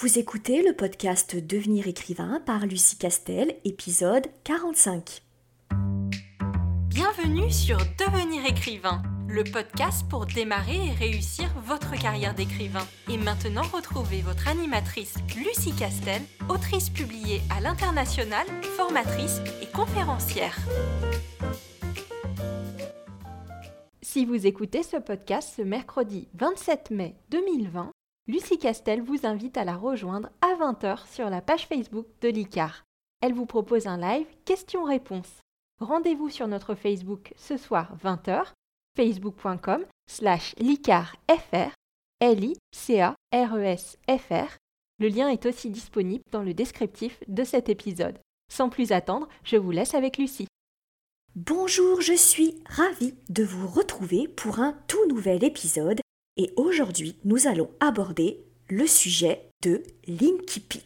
Vous écoutez le podcast Devenir écrivain par Lucie Castel, épisode 45. Bienvenue sur Devenir écrivain, le podcast pour démarrer et réussir votre carrière d'écrivain. Et maintenant, retrouvez votre animatrice Lucie Castel, autrice publiée à l'international, formatrice et conférencière. Si vous écoutez ce podcast ce mercredi 27 mai 2020, Lucie Castel vous invite à la rejoindre à 20h sur la page Facebook de l'ICAR. Elle vous propose un live questions-réponses. Rendez-vous sur notre Facebook ce soir 20h, facebook.com slash l'ICARFR, L-I-C-A-R-E-S-F-R. Le lien est aussi disponible dans le descriptif de cet épisode. Sans plus attendre, je vous laisse avec Lucie. Bonjour, je suis ravie de vous retrouver pour un tout nouvel épisode et aujourd'hui nous allons aborder le sujet de l'incipit.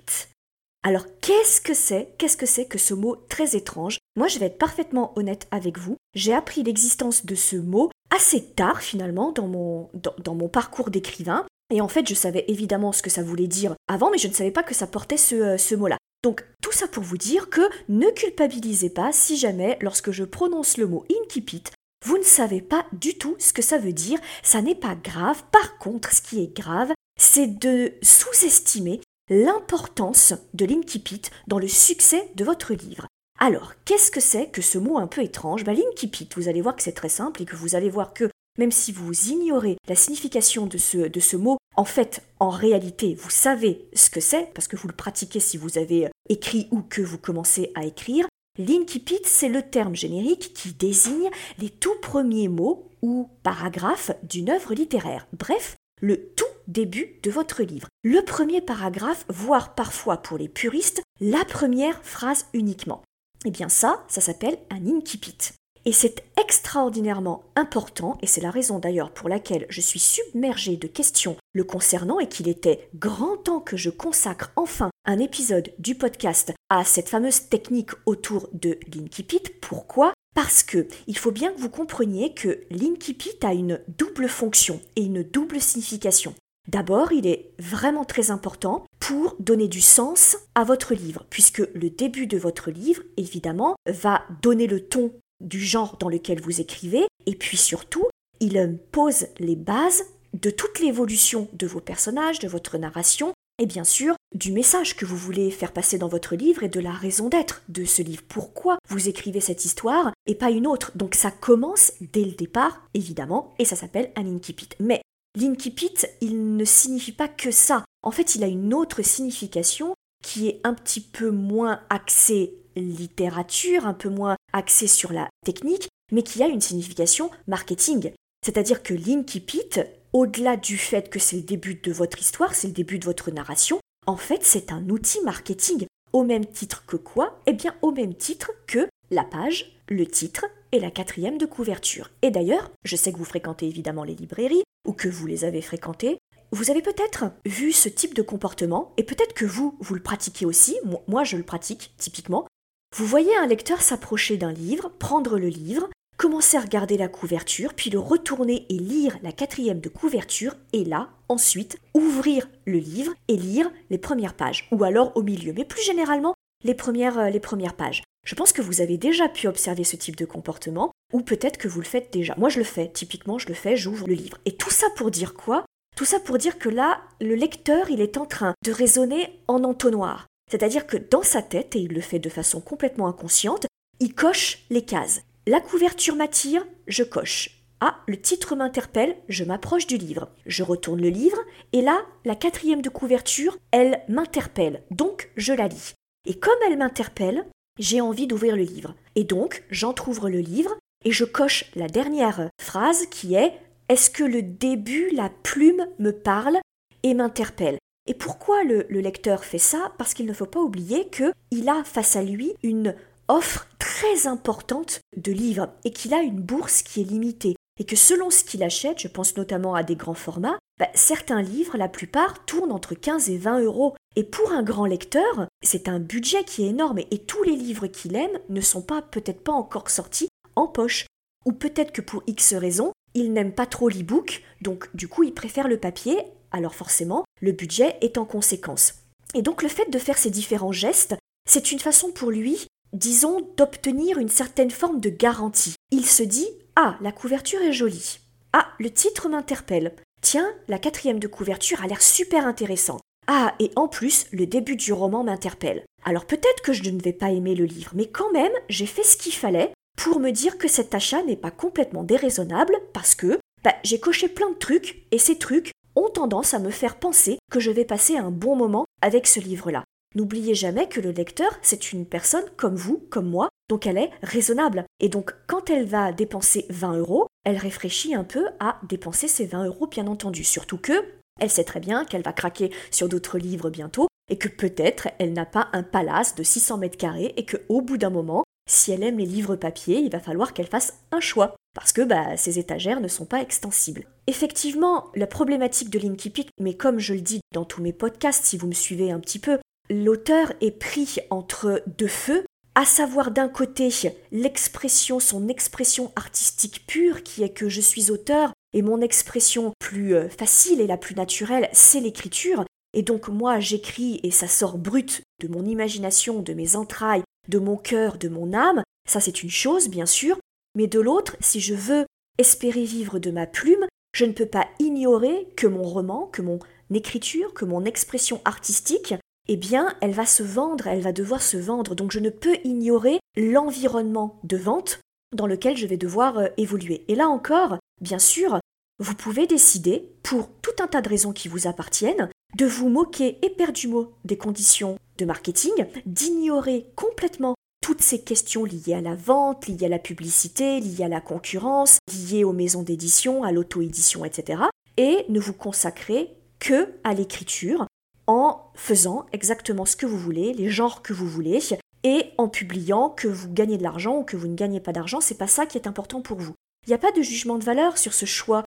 Alors qu'est-ce que c'est Qu'est-ce que c'est que ce mot très étrange? Moi je vais être parfaitement honnête avec vous, j'ai appris l'existence de ce mot assez tard finalement dans mon, parcours d'écrivain. Et en fait, je savais évidemment ce que ça voulait dire avant, mais je ne savais pas que ça portait ce, euh, mot-là. Donc tout ça pour vous dire que ne culpabilisez pas si jamais, lorsque je prononce le mot incipit, vous ne savez pas du tout ce que ça veut dire, ça n'est pas grave. Par contre, ce qui est grave, c'est de sous-estimer l'importance de l'incipit dans le succès de votre livre. Alors, qu'est-ce que c'est que ce mot un peu étrange? Bah, L'incipit, vous allez voir que c'est très simple et que vous allez voir que même si vous ignorez la signification de ce, de ce mot, en fait, en réalité, vous savez ce que c'est, parce que vous le pratiquez si vous avez écrit ou que vous commencez à écrire, L'incipit, c'est le terme générique qui désigne les tout premiers mots ou paragraphes d'une œuvre littéraire. Bref, le tout début de votre livre. Le premier paragraphe, voire parfois pour les puristes, la première phrase uniquement. Eh bien ça, ça s'appelle un incipit. Et c'est extraordinairement important, et c'est la raison d'ailleurs pour laquelle je suis submergée de questions le concernant et qu'il était grand temps que je consacre enfin un épisode du podcast à cette fameuse technique autour de l'incipit. Pourquoi? Parce que il faut bien que vous compreniez que l'incipit a une double fonction et une double signification. D'abord, il est vraiment très important pour donner du sens à votre livre, puisque le début de votre livre, évidemment, va donner le ton du genre dans lequel vous écrivez, et puis surtout, il pose les bases de toute l'évolution de vos personnages, de votre narration, et bien sûr du message que vous voulez faire passer dans votre livre et de la raison d'être de ce livre. Pourquoi vous écrivez cette histoire et pas une autre? Donc ça commence dès le départ, évidemment, et ça s'appelle un incipit. Mais l'incipit, il ne signifie pas que ça. En fait, il a une autre signification qui est un petit peu moins axée littérature, un peu moins axée sur la technique, mais qui a une signification marketing. C'est-à-dire que l'incipit, au-delà du fait que c'est le début de votre histoire, c'est le début de votre narration, en fait c'est un outil marketing. Au même titre que quoi? Eh bien au même titre que la page, le titre et la quatrième de couverture. Et d'ailleurs, je sais que vous fréquentez évidemment les librairies, ou que vous les avez fréquentées, vous avez peut-être vu ce type de comportement, et peut-être que vous, vous le pratiquez aussi, moi je le pratique typiquement. Vous voyez un lecteur s'approcher d'un livre, prendre le livre, commencer à regarder la couverture, puis le retourner et lire la quatrième de couverture, et là, ensuite, ouvrir le livre et lire les premières pages, ou alors au milieu, mais plus généralement les premières, euh, les premières pages. Je pense que vous avez déjà pu observer ce type de comportement, ou peut-être que vous le faites déjà. Moi je le fais, typiquement je le fais, j'ouvre le livre. Et tout ça pour dire quoi? Tout ça pour dire que là, le lecteur, il est en train de raisonner en entonnoir. C'est-à-dire que dans sa tête, et il le fait de façon complètement inconsciente, il coche les cases. La couverture m'attire, je coche. Ah, le titre m'interpelle, je m'approche du livre. Je retourne le livre, et là, la quatrième de couverture, elle m'interpelle, donc je la lis. Et comme elle m'interpelle, j'ai envie d'ouvrir le livre. Et donc, j'entr'ouvre le livre, et je coche la dernière phrase qui est Est-ce que le début, la plume me parle et m'interpelle? Et pourquoi le, le lecteur fait ça? Parce qu'il ne faut pas oublier qu'il a face à lui une offre très importante de livres et qu'il a une bourse qui est limitée et que selon ce qu'il achète, je pense notamment à des grands formats, bah, certains livres, la plupart, tournent entre 15 et 20 euros. Et pour un grand lecteur, c'est un budget qui est énorme et tous les livres qu'il aime ne sont pas peut-être pas encore sortis en poche. Ou peut-être que pour X raisons, il n'aime pas trop l'e-book, donc du coup il préfère le papier, alors forcément, le budget est en conséquence. Et donc le fait de faire ces différents gestes, c'est une façon pour lui, disons, d'obtenir une certaine forme de garantie. Il se dit Ah, la couverture est jolie. Ah, le titre m'interpelle. Tiens, la quatrième de couverture a l'air super intéressante. Ah, et en plus, le début du roman m'interpelle. Alors peut-être que je ne vais pas aimer le livre, mais quand même, j'ai fait ce qu'il fallait pour me dire que cet achat n'est pas complètement déraisonnable parce que bah, j'ai coché plein de trucs et ces trucs ont tendance à me faire penser que je vais passer un bon moment avec ce livre-là. N'oubliez jamais que le lecteur, c'est une personne comme vous, comme moi, donc elle est raisonnable. Et donc quand elle va dépenser 20 euros, elle réfléchit un peu à dépenser ces 20 euros, bien entendu. Surtout que elle sait très bien qu'elle va craquer sur d'autres livres bientôt et que peut-être elle n'a pas un palace de 600 mètres carrés et qu'au bout d'un moment, si elle aime les livres papier, il va falloir qu'elle fasse un choix parce que bah, ces étagères ne sont pas extensibles. Effectivement, la problématique de Linky mais comme je le dis dans tous mes podcasts, si vous me suivez un petit peu, l'auteur est pris entre deux feux, à savoir d'un côté l'expression, son expression artistique pure, qui est que je suis auteur, et mon expression plus euh, facile et la plus naturelle, c'est l'écriture, et donc moi j'écris et ça sort brut de mon imagination, de mes entrailles, de mon cœur, de mon âme, ça c'est une chose bien sûr, mais de l'autre, si je veux espérer vivre de ma plume, je ne peux pas ignorer que mon roman, que mon écriture, que mon expression artistique, eh bien, elle va se vendre, elle va devoir se vendre. Donc je ne peux ignorer l'environnement de vente dans lequel je vais devoir euh, évoluer. Et là encore, bien sûr, vous pouvez décider, pour tout un tas de raisons qui vous appartiennent, de vous moquer éperdument des conditions de marketing, d'ignorer complètement toutes ces questions liées à la vente, liées à la publicité, liées à la concurrence, liées aux maisons d'édition, à l'auto-édition, etc. Et ne vous consacrer que à l'écriture en faisant exactement ce que vous voulez, les genres que vous voulez, et en publiant que vous gagnez de l'argent ou que vous ne gagnez pas d'argent, c'est pas ça qui est important pour vous. Il n'y a pas de jugement de valeur sur ce choix.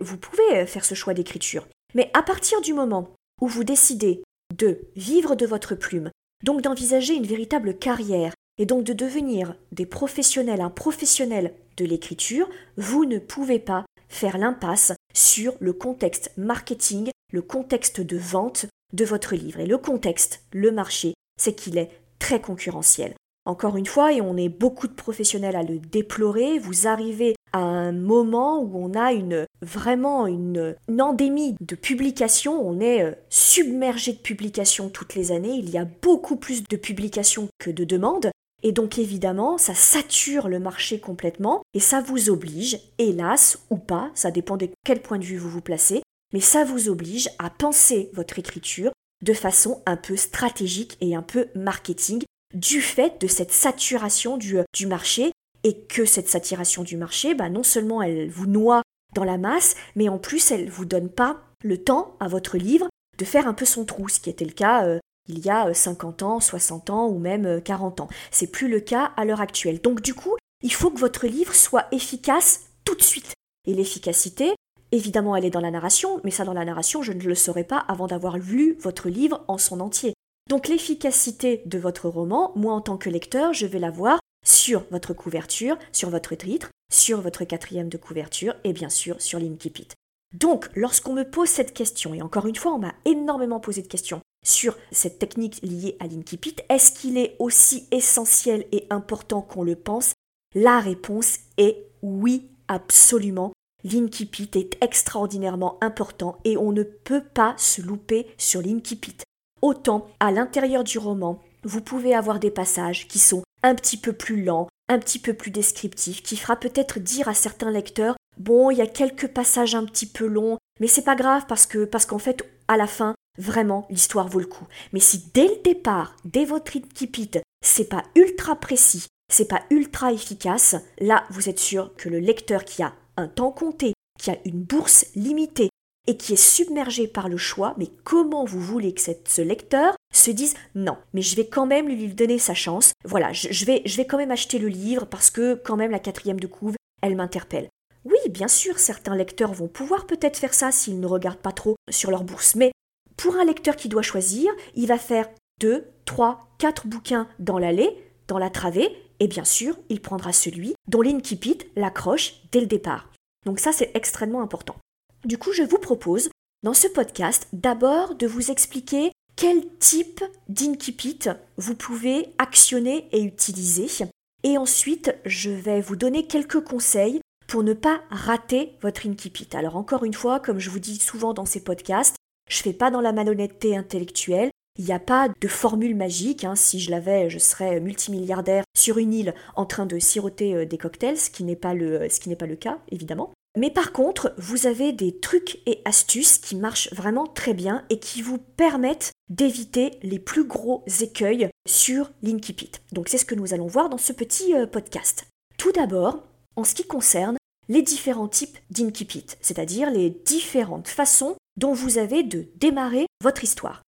Vous pouvez faire ce choix d'écriture. Mais à partir du moment où vous décidez de vivre de votre plume, donc d'envisager une véritable carrière, et donc de devenir des professionnels, un professionnel de l'écriture, vous ne pouvez pas faire l'impasse sur le contexte marketing, le contexte de vente de votre livre. Et le contexte, le marché, c'est qu'il est très concurrentiel. Encore une fois, et on est beaucoup de professionnels à le déplorer, vous arrivez à un moment où on a une vraiment une, une endémie de publications, on est euh, submergé de publications toutes les années, il y a beaucoup plus de publications que de demandes, et donc évidemment, ça sature le marché complètement et ça vous oblige, hélas ou pas, ça dépend de quel point de vue vous vous placez, mais ça vous oblige à penser votre écriture de façon un peu stratégique et un peu marketing du fait de cette saturation du, du marché et que cette saturation du marché, bah non seulement elle vous noie dans la masse, mais en plus elle vous donne pas le temps à votre livre de faire un peu son trou, ce qui était le cas euh, il y a 50 euh, ans, 60 ans ou même 40 euh, ans. C'est plus le cas à l'heure actuelle. Donc du coup, il faut que votre livre soit efficace tout de suite. Et l'efficacité, évidemment, elle est dans la narration, mais ça dans la narration, je ne le saurais pas avant d'avoir lu votre livre en son entier. Donc l'efficacité de votre roman, moi en tant que lecteur, je vais la voir sur votre couverture, sur votre titre, sur votre quatrième de couverture et bien sûr sur l'Inkipit. Donc, lorsqu'on me pose cette question, et encore une fois, on m'a énormément posé de questions, sur cette technique liée à l'Inkipit. Est-ce qu'il est aussi essentiel et important qu'on le pense? La réponse est oui, absolument. L'Inkipit est extraordinairement important et on ne peut pas se louper sur l'Inkipit. Autant à l'intérieur du roman, vous pouvez avoir des passages qui sont un petit peu plus lents, un petit peu plus descriptifs, qui fera peut-être dire à certains lecteurs bon, il y a quelques passages un petit peu longs, mais c'est pas grave parce que parce qu'en fait à la fin, vraiment, l'histoire vaut le coup. Mais si dès le départ, dès votre Inkipit, c'est pas ultra précis, c'est pas ultra efficace, là, vous êtes sûr que le lecteur qui a un temps compté, qui a une bourse limitée et qui est submergé par le choix, mais comment vous voulez que ce lecteur se dise non, mais je vais quand même lui donner sa chance. Voilà, je, vais, je vais quand même acheter le livre parce que quand même la quatrième de couve, elle m'interpelle. Oui, bien sûr, certains lecteurs vont pouvoir peut-être faire ça s'ils ne regardent pas trop sur leur bourse, mais pour un lecteur qui doit choisir, il va faire deux, trois, quatre bouquins dans l'allée, dans la travée, et bien sûr, il prendra celui dont l'Inkipit l'accroche dès le départ. Donc ça, c'est extrêmement important. Du coup, je vous propose, dans ce podcast, d'abord de vous expliquer quel type d'incipit vous pouvez actionner et utiliser. Et ensuite, je vais vous donner quelques conseils pour ne pas rater votre incipit. Alors encore une fois, comme je vous dis souvent dans ces podcasts, je fais pas dans la malhonnêteté intellectuelle. Il n'y a pas de formule magique. Hein. Si je l'avais, je serais multimilliardaire sur une île en train de siroter euh, des cocktails, ce qui n'est pas ce qui n'est pas le cas, évidemment. Mais par contre, vous avez des trucs et astuces qui marchent vraiment très bien et qui vous permettent d'éviter les plus gros écueils sur l'Inkipit. Donc c'est ce que nous allons voir dans ce petit euh, podcast. Tout d'abord, en ce qui concerne les différents types d'Inkipit, c'est-à-dire les différentes façons dont vous avez de démarrer votre histoire.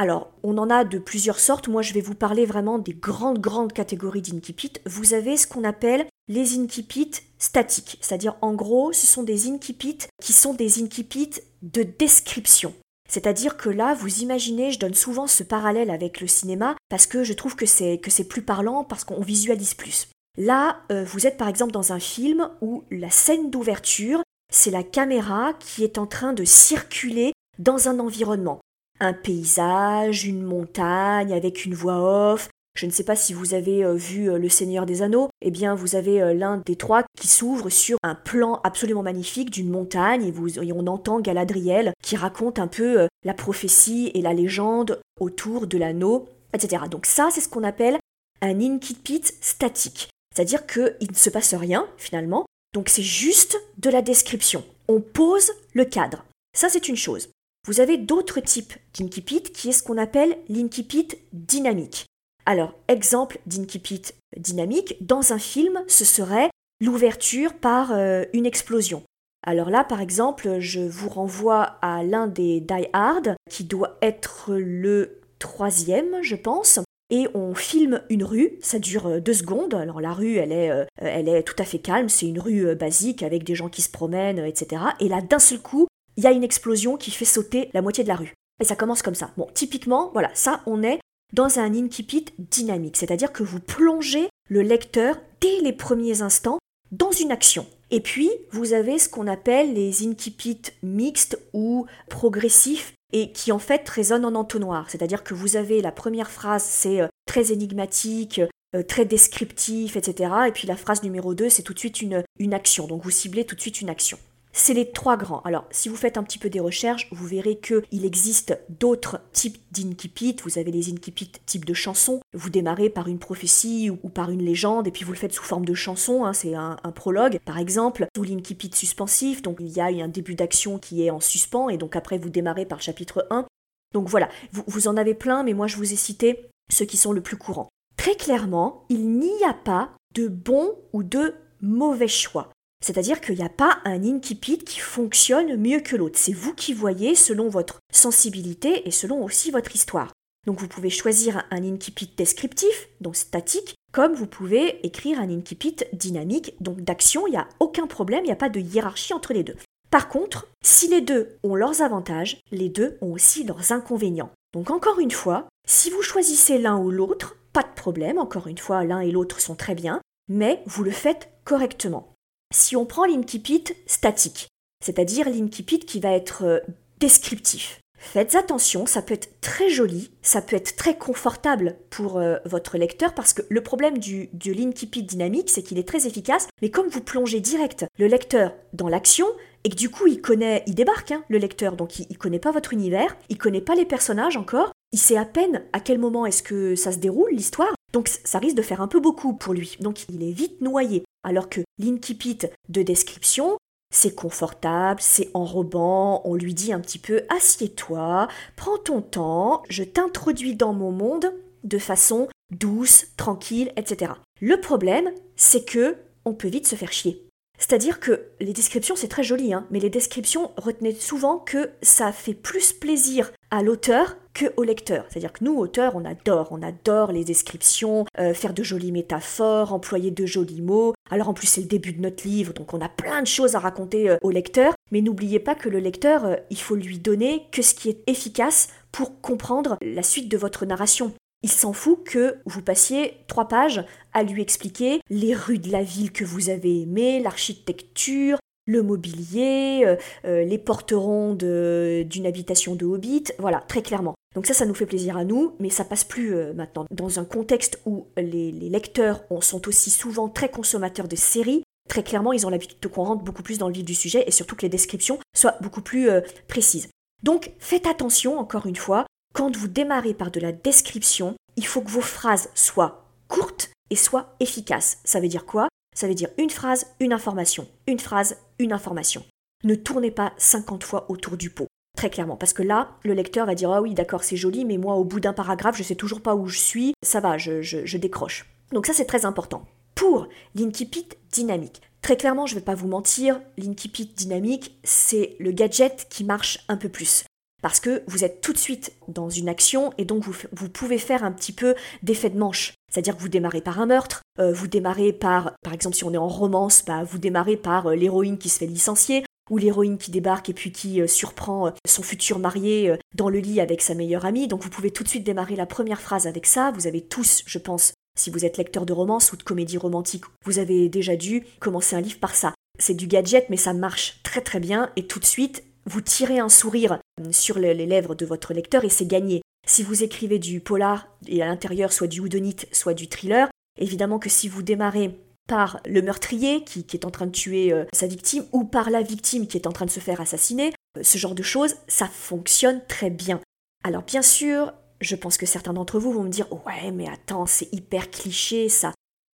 Alors, on en a de plusieurs sortes. Moi, je vais vous parler vraiment des grandes, grandes catégories d'incipit. Vous avez ce qu'on appelle les incipits statiques. C'est-à-dire, en gros, ce sont des incipits qui sont des incipits de description. C'est-à-dire que là, vous imaginez, je donne souvent ce parallèle avec le cinéma parce que je trouve que c'est que c'est plus parlant parce qu'on visualise plus. Là, euh, vous êtes par exemple dans un film où la scène d'ouverture, c'est la caméra qui est en train de circuler dans un environnement un paysage, une montagne avec une voix off. Je ne sais pas si vous avez euh, vu euh, Le Seigneur des Anneaux, eh bien vous avez euh, l'un des trois qui s'ouvre sur un plan absolument magnifique d'une montagne et, vous, on entend Galadriel qui raconte un peu la prophétie et la légende autour de l'anneau, etc. Donc ça c'est ce qu'on appelle un incipit statique, c'est-à-dire qu'il ne se passe rien finalement, donc c'est juste de la description. On pose le cadre. Ça c'est une chose. Vous avez d'autres types d'incipit qui est ce qu'on appelle l'incipit dynamique. Alors, exemple d'incipit dynamique, dans un film, ce serait l'ouverture par euh, une explosion. Alors là, par exemple, je vous renvoie à l'un des Die Hard, qui doit être le troisième, je pense. Et on filme une rue, ça dure euh, deux secondes. Alors la rue, elle est, euh, elle est tout à fait calme, c'est une rue basique avec des gens qui se promènent, etc. Et là, d'un seul coup, il y a une explosion qui fait sauter la moitié de la rue. Et ça commence comme ça. Bon, typiquement, voilà, ça, on est dans un incipit dynamique, c'est-à-dire que vous plongez le lecteur dès les premiers instants dans une action. Et puis, vous avez ce qu'on appelle les incipits mixtes ou progressifs et qui en fait résonnent en entonnoir. C'est-à-dire que vous avez la première phrase, c'est euh, très énigmatique, euh, très descriptif, etc. Et puis la phrase numéro 2, c'est tout de suite une, une action. Donc vous ciblez tout de suite une action. C'est les trois grands. Alors, si vous faites un petit peu des recherches, vous verrez qu'il existe d'autres types d'incipit. Vous avez les incipits type de chansons. Vous démarrez par une prophétie ou, par une légende, et puis vous le faites sous forme de chanson. Hein, c'est un, prologue, par exemple, ou l'incipit suspensif. Donc, il y a un début d'action qui est en suspens, et donc après, vous démarrez par chapitre 1. Donc voilà, vous, vous en avez plein, mais moi, je vous ai cité ceux qui sont le plus courants. Très clairement, il n'y a pas de bon ou de mauvais choix. C'est-à-dire qu'il n'y a pas un incipit qui fonctionne mieux que l'autre. C'est vous qui voyez selon votre sensibilité et selon aussi votre histoire. Donc vous pouvez choisir un incipit descriptif, donc statique, comme vous pouvez écrire un incipit dynamique, donc d'action, il n'y a aucun problème, il n'y a pas de hiérarchie entre les deux. Par contre, si les deux ont leurs avantages, les deux ont aussi leurs inconvénients. Donc encore une fois, si vous choisissez l'un ou l'autre, pas de problème, encore une fois, l'un et l'autre sont très bien, mais vous le faites correctement. Si on prend l'incipit statique, c'est-à-dire l'incipit qui va être euh, descriptif, Faites attention, ça peut être très joli, ça peut être très confortable pour euh, votre lecteur parce que le problème du, l'incipit dynamique, c'est qu'il est très efficace, mais comme vous plongez direct le lecteur dans l'action, et que du coup il connaît, il débarque, hein, le lecteur, donc il, il connaît pas votre univers, il connaît pas les personnages encore, il sait à peine à quel moment est-ce que ça se déroule l'histoire, donc ça risque de faire un peu beaucoup pour lui, donc il est vite noyé. Alors que l'incipit de description, c'est confortable, c'est enrobant, on lui dit un petit peu assieds-toi, prends ton temps, je t'introduis dans mon monde de façon douce, tranquille, etc. Le problème, c'est que on peut vite se faire chier. C'est-à-dire que les descriptions, c'est très joli, hein, mais les descriptions, retenez souvent que ça fait plus plaisir à l'auteur que au lecteur. C'est-à-dire que nous, auteurs, on adore, on adore les descriptions, euh, faire de jolies métaphores, employer de jolis mots. Alors en plus, c'est le début de notre livre, donc on a plein de choses à raconter euh, au lecteur. Mais n'oubliez pas que le lecteur, euh, il faut lui donner que ce qui est efficace pour comprendre la suite de votre narration. Il s'en fout que vous passiez trois pages à lui expliquer les rues de la ville que vous avez aimées, l'architecture, le mobilier, euh, euh, les porterons d'une habitation de Hobbit, voilà, très clairement. Donc ça, ça nous fait plaisir à nous, mais ça passe plus euh, maintenant. Dans un contexte où les, lecteurs sont aussi souvent très consommateurs de séries, très clairement, ils ont l'habitude qu'on rentre beaucoup plus dans le vif du sujet et surtout que les descriptions soient beaucoup plus précises. Donc faites attention, encore une fois, quand vous démarrez par de la description, il faut que vos phrases soient courtes et soient efficaces. Ça veut dire quoi? Ça veut dire une phrase, une information, une phrase, une information. Ne tournez pas 50 fois autour du pot. Très clairement, parce que là, le lecteur va dire Ah oui, d'accord, c'est joli, mais moi, au bout d'un paragraphe, je sais toujours pas où je suis, ça va, je, décroche. Donc, ça, c'est très important. Pour l'incipit dynamique, très clairement, je ne vais pas vous mentir, l'incipit dynamique, c'est le gadget qui marche un peu plus. Parce que vous êtes tout de suite dans une action et donc vous, pouvez faire un petit peu d'effet de manche. C'est-à-dire que vous démarrez par un meurtre, euh, vous démarrez par, par exemple si on est en romance, bah, vous démarrez par euh, l'héroïne qui se fait licencier, ou l'héroïne qui débarque et puis qui euh, surprend son futur marié dans le lit avec sa meilleure amie. Donc vous pouvez tout de suite démarrer la première phrase avec ça. Vous avez tous, je pense, si vous êtes lecteur de romance ou de comédie romantique, vous avez déjà dû commencer un livre par ça. C'est du gadget, mais ça marche très très bien et tout de suite, vous tirez un sourire sur les lèvres de votre lecteur et c'est gagné. Si vous écrivez du polar et à l'intérieur soit du houdonite, soit du thriller, évidemment que si vous démarrez par le meurtrier qui, est en train de tuer euh, sa victime ou par la victime qui est en train de se faire assassiner. Euh, ce genre de choses, ça fonctionne très bien. Alors bien sûr, je pense que certains d'entre vous vont me dire Ouais, mais attends, c'est hyper cliché ça.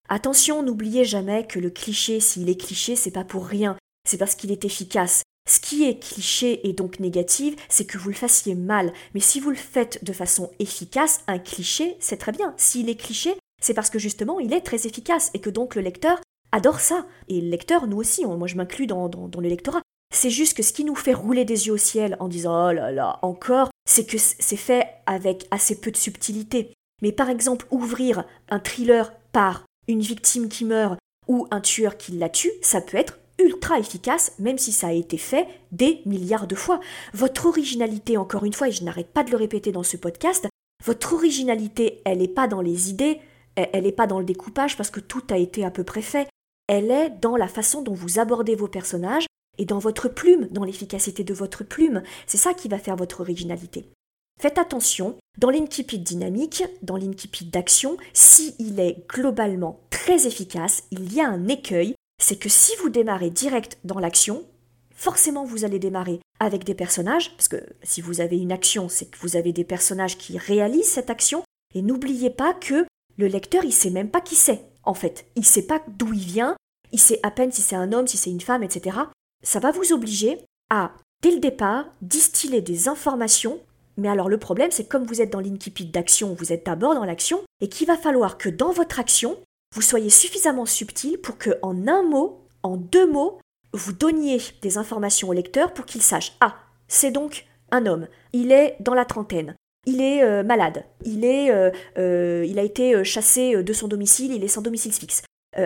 Attention, n'oubliez jamais que le cliché, s'il est cliché, c'est pas pour rien, c'est parce qu'il est efficace. Ce qui est cliché et donc négatif, c'est que vous le fassiez mal. Mais si vous le faites de façon efficace, un cliché, c'est très bien. S'il est cliché, c'est parce que justement il est très efficace et que donc le lecteur adore ça. Et le lecteur, nous aussi, moi je m'inclus dans, dans, le lectorat. C'est juste que ce qui nous fait rouler des yeux au ciel en disant oh là là, encore, c'est que c'est fait avec assez peu de subtilité. Mais par exemple, ouvrir un thriller par une victime qui meurt ou un tueur qui la tue, ça peut être ultra efficace, même si ça a été fait des milliards de fois. Votre originalité, encore une fois, et je n'arrête pas de le répéter dans ce podcast, votre originalité, elle n'est pas dans les idées, elle n'est pas dans le découpage parce que tout a été à peu près fait. Elle est dans la façon dont vous abordez vos personnages et dans votre plume, dans l'efficacité de votre plume. C'est ça qui va faire votre originalité. Faites attention, dans l'incipit dynamique, dans l'incipit d'action, s'il est globalement très efficace, il y a un écueil, c'est que si vous démarrez direct dans l'action, forcément vous allez démarrer avec des personnages, parce que si vous avez une action, c'est que vous avez des personnages qui réalisent cette action, et n'oubliez pas que le lecteur, il sait même pas qui c'est, en fait. Il sait pas d'où il vient, il sait à peine si c'est un homme, si c'est une femme, etc. Ça va vous obliger à, dès le départ, distiller des informations. Mais alors le problème, c'est comme vous êtes dans l'incipit d'action, vous êtes d'abord dans l'action, et qu'il va falloir que dans votre action, vous soyez suffisamment subtil pour que, en un mot, en deux mots, vous donniez des informations au lecteur pour qu'il sache. Ah, c'est donc un homme, il est dans la trentaine, il est euh, malade, il, est, euh, euh, il a été chassé de son domicile, il est sans domicile fixe.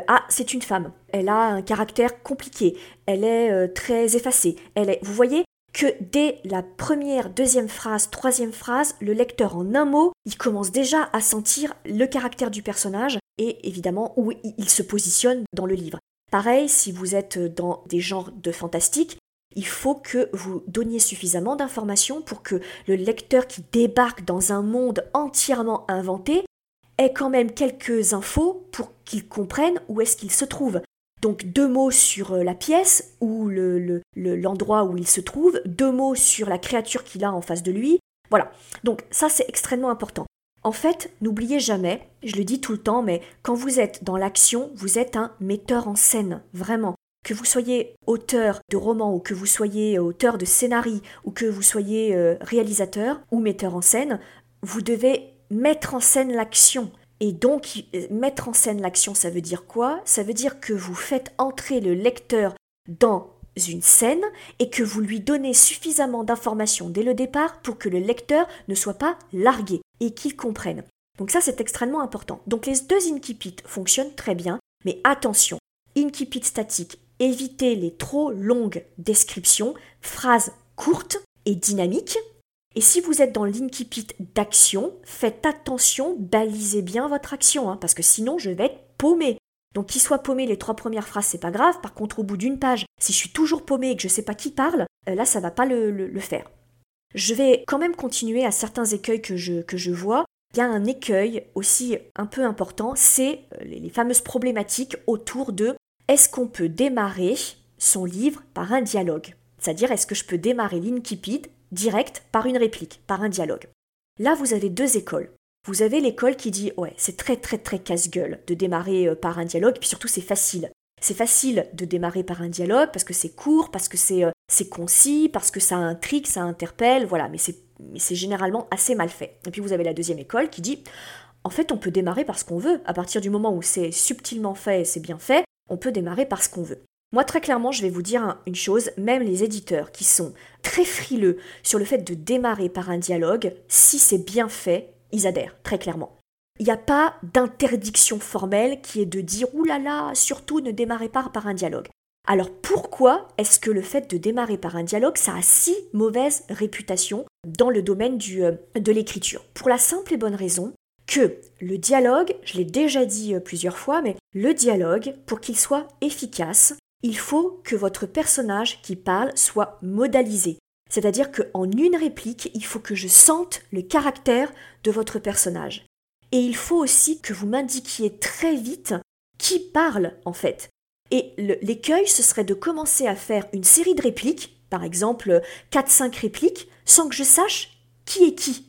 ah, c'est une femme, elle a un caractère compliqué, elle est très effacée, elle est... Vous voyez que dès la première, deuxième phrase, troisième phrase, le lecteur en un mot, il commence déjà à sentir le caractère du personnage et évidemment où il se positionne dans le livre. Pareil, si vous êtes dans des genres de fantastique, il faut que vous donniez suffisamment d'informations pour que le lecteur qui débarque dans un monde entièrement inventé ait quand même quelques infos pour qu'il comprenne où est-ce qu'il se trouve. Donc deux mots sur euh, la pièce ou l'endroit où il se trouve, deux mots sur la créature qu'il a en face de lui. Voilà. Donc ça c'est extrêmement important. En fait, n'oubliez jamais, je le dis tout le temps, mais quand vous êtes dans l'action, vous êtes un metteur en scène, vraiment. Que vous soyez auteur de romans ou que vous soyez auteur de scénarii ou que vous soyez euh, réalisateur ou metteur en scène, vous devez mettre en scène l'action. Et donc, euh, mettre en scène l'action, ça veut dire quoi? Ça veut dire que vous faites entrer le lecteur dans une scène et que vous lui donnez suffisamment d'informations dès le départ pour que le lecteur ne soit pas largué et qu'il comprenne. Donc ça, c'est extrêmement important. Donc les deux incipits fonctionnent très bien, mais attention, incipit statique évitez les trop longues descriptions, phrases courtes et dynamiques. Et si vous êtes dans l'incipit d'action, faites attention, balisez bien votre action, hein, parce que sinon je vais être paumé. Donc qu'il soit paumé les trois premières phrases, c'est pas grave. Par contre, au bout d'une page, si je suis toujours paumé et que je sais pas qui parle, euh, là ça va pas le, faire. Je vais quand même continuer à certains écueils que je, que je vois. Il y a un écueil aussi un peu important, c'est euh, les fameuses problématiques autour de est-ce qu'on peut démarrer son livre par un dialogue? C'est-à-dire est-ce que je peux démarrer l'incipit direct par une réplique, par un dialogue Là, vous avez deux écoles. Vous avez l'école qui dit ouais, c'est très très très casse-gueule de démarrer euh, par un dialogue, puis surtout c'est facile. C'est facile de démarrer par un dialogue parce que c'est court, parce que c'est euh, concis, parce que ça intrigue, ça interpelle, voilà, mais c'est généralement assez mal fait. Et puis vous avez la deuxième école qui dit en fait on peut démarrer par ce qu'on veut, à partir du moment où c'est subtilement fait c'est bien fait, on peut démarrer par ce qu'on veut. Moi, très clairement, je vais vous dire une chose, même les éditeurs qui sont très frileux sur le fait de démarrer par un dialogue, si c'est bien fait, ils adhèrent, très clairement. Il n'y a pas d'interdiction formelle qui est de dire « Ouh là là, surtout ne démarrez pas par un dialogue ». Alors pourquoi est-ce que le fait de démarrer par un dialogue, ça a si mauvaise réputation dans le domaine euh, de l'écriture? Pour la simple et bonne raison que le dialogue, je l'ai déjà dit euh, plusieurs fois, mais le dialogue, pour qu'il soit efficace, il faut que votre personnage qui parle soit modalisé. C'est-à-dire qu'en une réplique, il faut que je sente le caractère de votre personnage. Et il faut aussi que vous m'indiquiez très vite qui parle en fait. Et l'écueil, ce serait de commencer à faire une série de répliques, par exemple 4-5 répliques, sans que je sache qui est qui.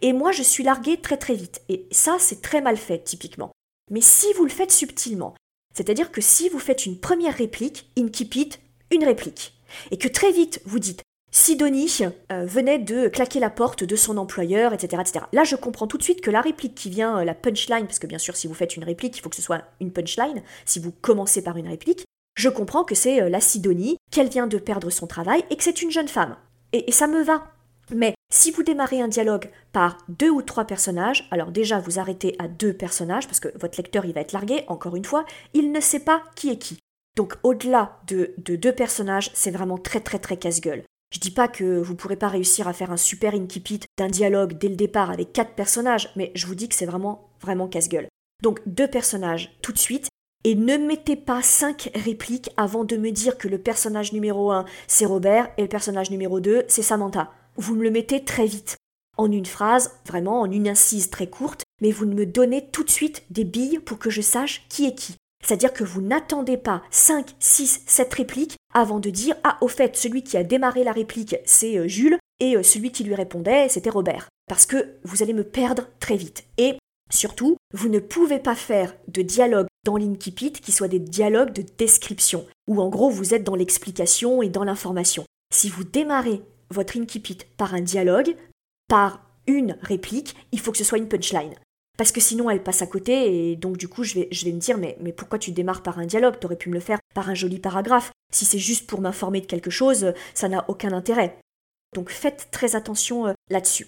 Et moi, je suis largué très très vite. Et ça, c'est très mal fait, typiquement. Mais si vous le faites subtilement, c'est-à-dire que si vous faites une première réplique, incipit, une réplique, et que très vite vous dites Sidonie euh, venait de claquer la porte de son employeur, etc., etc. Là, je comprends tout de suite que la réplique qui vient, euh, la punchline, parce que bien sûr, si vous faites une réplique, il faut que ce soit une punchline, si vous commencez par une réplique, je comprends que c'est euh, la Sidonie, qu'elle vient de perdre son travail et que c'est une jeune femme. et ça me va. Mais si vous démarrez un dialogue par deux ou trois personnages, alors déjà vous arrêtez à deux personnages parce que votre lecteur il va être largué, encore une fois, il ne sait pas qui est qui. Donc au-delà de, deux personnages, c'est vraiment très très très casse-gueule. Je dis pas que vous pourrez pas réussir à faire un super incipit d'un dialogue dès le départ avec quatre personnages, mais je vous dis que c'est vraiment vraiment casse-gueule. Donc deux personnages tout de suite, et ne mettez pas cinq répliques avant de me dire que le personnage numéro 1 c'est Robert et le personnage numéro 2 c'est Samantha vous me le mettez très vite, en une phrase, vraiment en une incise très courte, mais vous me donnez tout de suite des billes pour que je sache qui est qui. C'est-à-dire que vous n'attendez pas 5, 6, 7 répliques avant de dire Ah, au fait, celui qui a démarré la réplique, c'est euh, Jules, et euh, celui qui lui répondait, c'était Robert. Parce que vous allez me perdre très vite. Et surtout, vous ne pouvez pas faire de dialogue dans l'Inkipit qui soit des dialogues de description, où en gros vous êtes dans l'explication et dans l'information. Si vous démarrez votre incipit par un dialogue, par une réplique, il faut que ce soit une punchline. Parce que sinon elle passe à côté et donc du coup je vais, je vais me dire mais, mais pourquoi tu démarres par un dialogue? T'aurais pu me le faire par un joli paragraphe. Si c'est juste pour m'informer de quelque chose, ça n'a aucun intérêt. Donc faites très attention euh, là-dessus.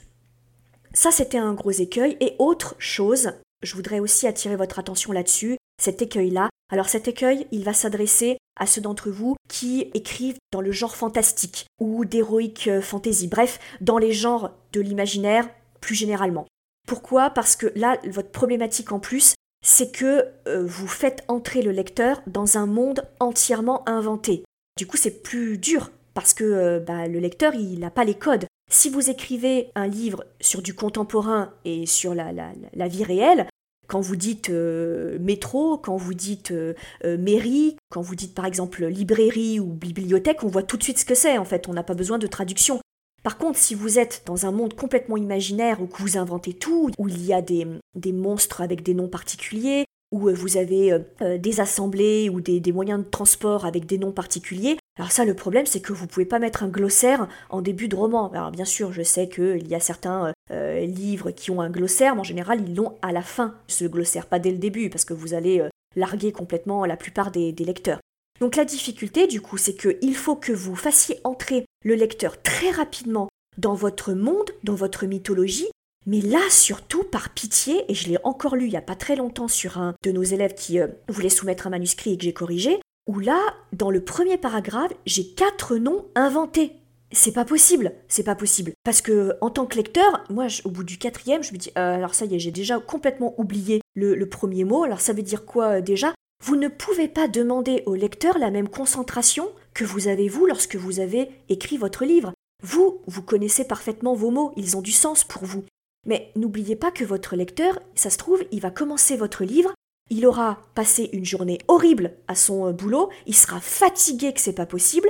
Ça c'était un gros écueil. Et autre chose, je voudrais aussi attirer votre attention là-dessus, cet écueil-là. Alors cet écueil, il va s'adresser à ceux d'entre vous qui écrivent dans le genre fantastique ou d'héroïque euh, fantasy, bref, dans les genres de l'imaginaire plus généralement. Pourquoi? Parce que là, votre problématique en plus, c'est que euh, vous faites entrer le lecteur dans un monde entièrement inventé. Du coup, c'est plus dur parce que euh, bah, le lecteur, il n'a pas les codes. Si vous écrivez un livre sur du contemporain et sur la vie réelle, quand vous dites euh, métro, quand vous dites euh, euh, mairie, quand vous dites par exemple librairie ou bibliothèque, on voit tout de suite ce que c'est en fait, on n'a pas besoin de traduction. Par contre, si vous êtes dans un monde complètement imaginaire où vous inventez tout, où il y a des, monstres avec des noms particuliers, où vous avez des assemblées ou des, moyens de transport avec des noms particuliers, alors ça, le problème, c'est que vous pouvez pas mettre un glossaire en début de roman. Alors bien sûr, je sais qu'il y a certains euh, livres qui ont un glossaire, mais en général, ils l'ont à la fin, ce glossaire, pas dès le début, parce que vous allez euh, larguer complètement la plupart des, lecteurs. Donc la difficulté, du coup, c'est qu'il faut que vous fassiez entrer le lecteur très rapidement dans votre monde, dans votre mythologie, mais là, surtout, par pitié, et je l'ai encore lu il n'y a pas très longtemps sur un de nos élèves qui euh, voulait soumettre un manuscrit et que j'ai corrigé, où là, dans le premier paragraphe, j'ai quatre noms inventés. C'est pas possible, c'est pas possible. Parce que en tant que lecteur, moi, au bout du quatrième, je me dis, euh, alors ça y est, j'ai déjà complètement oublié le, premier mot. Alors ça veut dire quoi euh, déjà? Vous ne pouvez pas demander au lecteur la même concentration que vous avez vous lorsque vous avez écrit votre livre. Vous, vous connaissez parfaitement vos mots, ils ont du sens pour vous. Mais n'oubliez pas que votre lecteur, ça se trouve, il va commencer votre livre, il aura passé une journée horrible à son euh, boulot, il sera fatigué que c'est pas possible,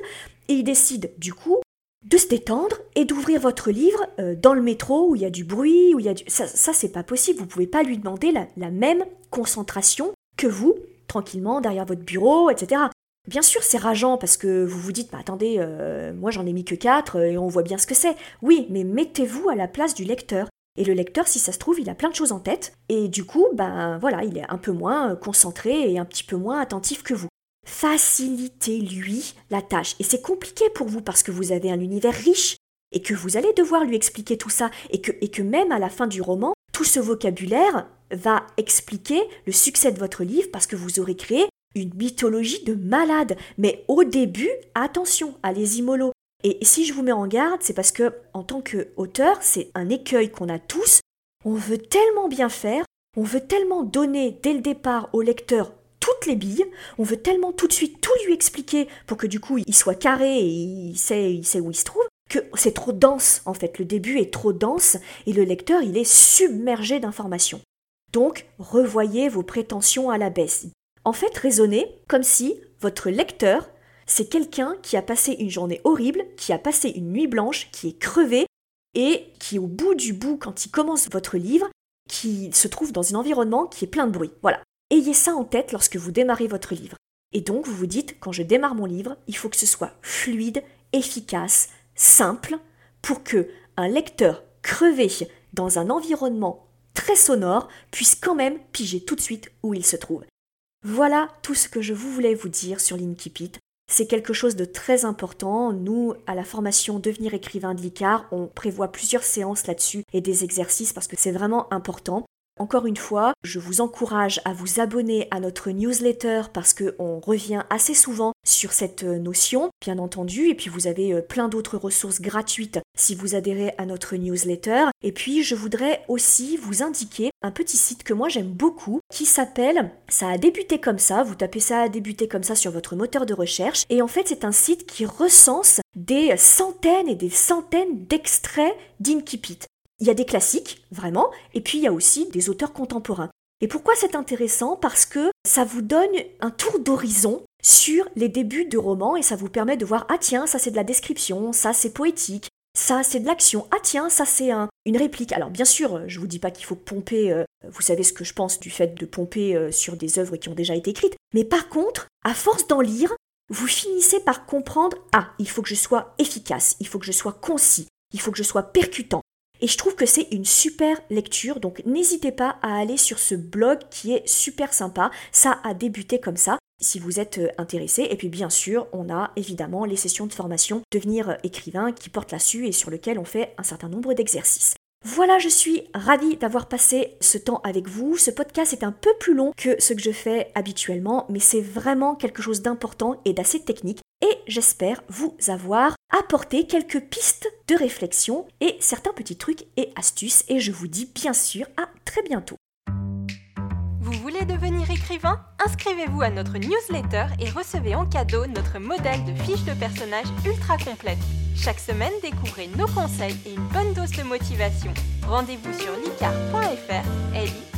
et il décide du coup de se détendre et d'ouvrir votre livre euh, dans le métro où il y a du bruit, où il y a du... Ça, ça c'est pas possible, vous pouvez pas lui demander la, même concentration que vous, tranquillement, derrière votre bureau, etc. Bien sûr, c'est rageant parce que vous vous dites, bah, attendez, euh, moi j'en ai mis que 4 et on voit bien ce que c'est. Oui, mais mettez-vous à la place du lecteur. Et le lecteur, si ça se trouve, il a plein de choses en tête, et du coup, ben voilà, il est un peu moins euh, concentré et un petit peu moins attentif que vous. Facilitez-lui la tâche. Et c'est compliqué pour vous parce que vous avez un univers riche et que vous allez devoir lui expliquer tout ça et que, et que même à la fin du roman, tout ce vocabulaire va expliquer le succès de votre livre parce que vous aurez créé une mythologie de malade. Mais au début, attention, allez-y mollo. Et si je vous mets en garde, c'est parce que, en tant qu'auteur, c'est un écueil qu'on a tous. On veut tellement bien faire, on veut tellement donner dès le départ au lecteur toutes les billes, on veut tellement tout de suite tout lui expliquer pour que du coup il soit carré et il sait, il sait où il se trouve, que c'est trop dense en fait. Le début est trop dense et le lecteur il est submergé d'informations. Donc revoyez vos prétentions à la baisse. En fait, raisonnez comme si votre lecteur c'est quelqu'un qui a passé une journée horrible, qui a passé une nuit blanche, qui est crevé et qui, au bout du bout, quand il commence votre livre, qui se trouve dans un environnement qui est plein de bruit. Voilà. Ayez ça en tête lorsque vous démarrez votre livre. Et donc, vous vous dites, quand je démarre mon livre, il faut que ce soit fluide, efficace, simple, pour que un lecteur crevé dans un environnement très sonore puisse quand même piger tout de suite où il se trouve. Voilà tout ce que je voulais vous dire sur l'Inkipit. C'est quelque chose de très important. Nous, à la formation Devenir écrivain de l'ICAR, on prévoit plusieurs séances là-dessus et des exercices parce que c'est vraiment important. Encore une fois, je vous encourage à vous abonner à notre newsletter parce qu'on revient assez souvent sur cette euh, notion, bien entendu, et puis vous avez euh, plein d'autres ressources gratuites si vous adhérez à notre newsletter. Et puis je voudrais aussi vous indiquer un petit site que moi j'aime beaucoup qui s'appelle Ça a débuté comme ça, vous tapez ça a débuté comme ça sur votre moteur de recherche, et en fait c'est un site qui recense des centaines et des centaines d'extraits d'Inkipit. Il y a des classiques, vraiment, et puis il y a aussi des auteurs contemporains. Et pourquoi c'est intéressant? Parce que ça vous donne un tour d'horizon sur les débuts de romans et ça vous permet de voir ah tiens ça c'est de la description, ça c'est poétique, ça c'est de l'action, ah tiens ça c'est un, une réplique. Alors bien sûr je vous dis pas qu'il faut pomper, euh, vous savez ce que je pense du fait de pomper euh, sur des œuvres qui ont déjà été écrites, mais par contre à force d'en lire, vous finissez par comprendre ah il faut que je sois efficace, il faut que je sois concis, il faut que je sois percutant, et je trouve que c'est une super lecture, donc n'hésitez pas à aller sur ce blog qui est super sympa. Ça a débuté comme ça, si vous êtes euh, intéressé. Et puis bien sûr, on a évidemment les sessions de formation Devenir écrivain qui portent là-dessus et sur lequel on fait un certain nombre d'exercices. Voilà, je suis ravie d'avoir passé ce temps avec vous. Ce podcast est un peu plus long que ce que je fais habituellement, mais c'est vraiment quelque chose d'important et d'assez technique. Et j'espère vous avoir apporté quelques pistes de réflexion et certains petits trucs et astuces. Et je vous dis bien sûr à très bientôt. Vous voulez devenir écrivain? Inscrivez-vous à notre newsletter et recevez en cadeau notre modèle de fiche de personnage ultra complète. Chaque semaine, découvrez nos conseils et une bonne dose de motivation. Rendez-vous sur licar.fr, l e.